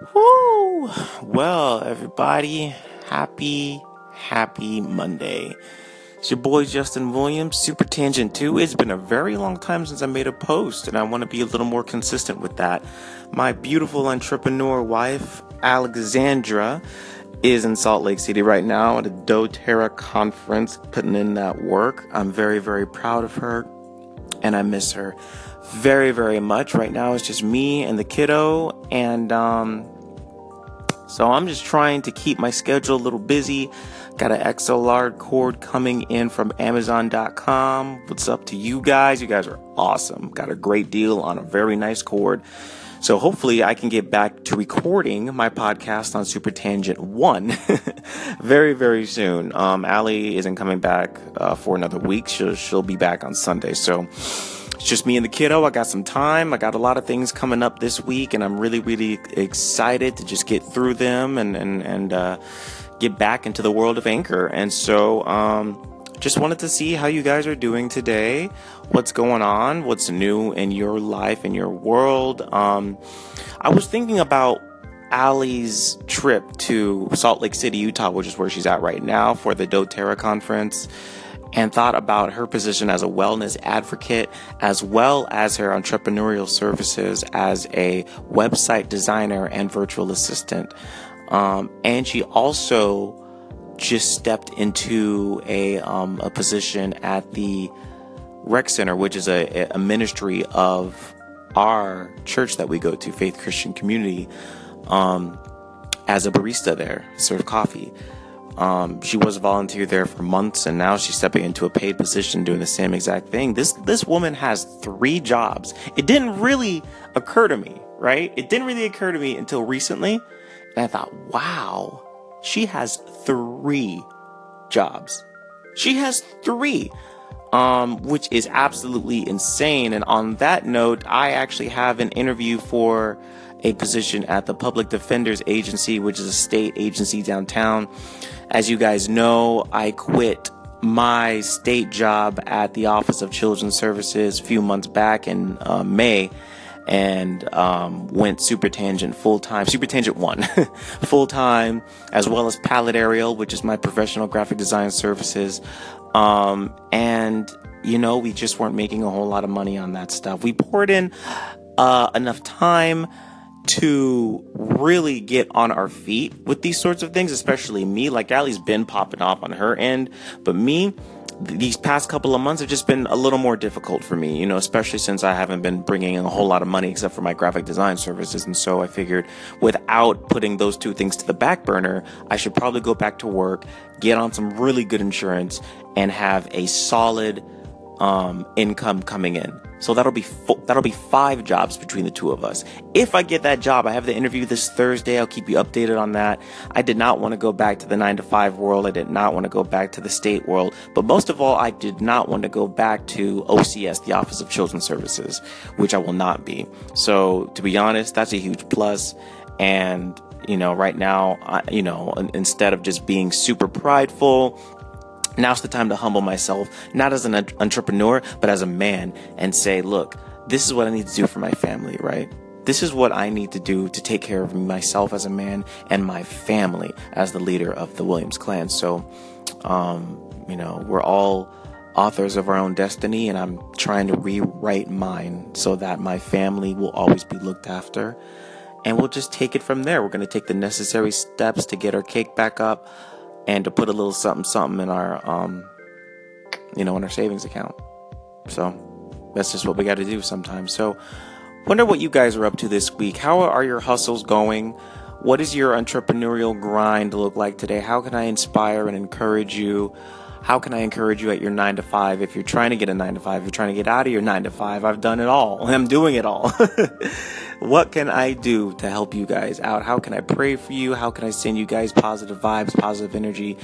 Woo! Well, everybody, happy, happy Monday. It's your boy Justin Williams, Super Tangent 2. It's been a very long time since I made a post, and I want to be a little more consistent with that. My beautiful entrepreneur wife, Alexandra, is in Salt Lake City right now at a doTERRA conference, putting in that work. I'm very, very proud of her, and I miss her very, very much. Right now, it's just me and the kiddo, and um, so I'm just trying to keep my schedule a little busy. Got an XLR cord coming in from Amazon.com. What's up to you guys? You guys are awesome. Got a great deal on a very nice cord. So hopefully I can get back to recording my podcast on Super Tangent 1 very, very soon. Um, Allie isn't coming back uh, for another week. She'll, she'll be back on Sunday. So it's just me and the kiddo. I got some time. I got a lot of things coming up this week, and I'm really, really excited to just get through them and and and uh, get back into the world of Anchor. And so, um, just wanted to see how you guys are doing today. What's going on? What's new in your life, in your world? Um, I was thinking about Allie's trip to Salt Lake City, Utah, which is where she's at right now for the doTERRA conference and thought about her position as a wellness advocate as well as her entrepreneurial services as a website designer and virtual assistant. Um, and she also just stepped into a, um, a position at the Rec Center, which is a, a ministry of our church that we go to, Faith Christian Community, um, as a barista there, serve coffee. Um, she was a volunteer there for months, and now she's stepping into a paid position doing the same exact thing. This this woman has three jobs. It didn't really occur to me, right? It didn't really occur to me until recently, and I thought, wow, she has three jobs. She has three, um, which is absolutely insane. And on that note, I actually have an interview for a position at the Public Defender's Agency, which is a state agency downtown. As you guys know, I quit my state job at the Office of Children's Services a few months back in uh, May and um, went super tangent full time, super tangent one full time, as well as Palette Ariel, which is my professional graphic design services. Um, and you know, we just weren't making a whole lot of money on that stuff. We poured in uh, enough time to really get on our feet with these sorts of things, especially me. Like Allie's been popping off on her end, but me, these past couple of months have just been a little more difficult for me, you know, especially since I haven't been bringing in a whole lot of money except for my graphic design services. And so I figured without putting those two things to the back burner, I should probably go back to work, get on some really good insurance, and have a solid um, income coming in. So that'll be fo- that'll be five jobs between the two of us. If I get that job, I have the interview this Thursday. I'll keep you updated on that. I did not want to go back to the nine to five world. I did not want to go back to the state world. But most of all, I did not want to go back to OCS, the Office of Children's Services, which I will not be. So to be honest, that's a huge plus. And you know, right now, I, you know, instead of just being super prideful Now's the time to humble myself, not as an entrepreneur, but as a man and say, look, this is what I need to do for my family, right? This is what I need to do to take care of myself as a man and my family as the leader of the Williams clan. So, um, you know, we're all authors of our own destiny, and I'm trying to rewrite mine so that my family will always be looked after. And we'll just take it from there. We're going to take the necessary steps to get our cake back up and to put a little something something in our um you know in our savings account so that's just what we got to do sometimes so wonder what you guys are up to this week how are your hustles going what does your entrepreneurial grind look like today how can i inspire and encourage you how can I encourage you at your nine to five? If you're trying to get a nine to five, if you're trying to get out of your nine to five, I've done it all. I'm doing it all. what can I do to help you guys out? How can I pray for you? How can I send you guys positive vibes, positive energy?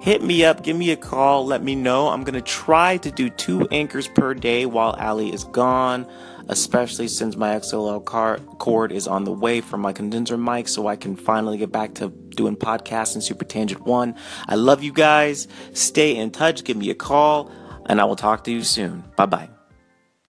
Hit me up, give me a call, let me know. I'm going to try to do two anchors per day while Allie is gone especially since my XLR car- cord is on the way for my condenser mic so I can finally get back to doing podcasts and Super Tangent 1. I love you guys. Stay in touch. Give me a call, and I will talk to you soon. Bye bye.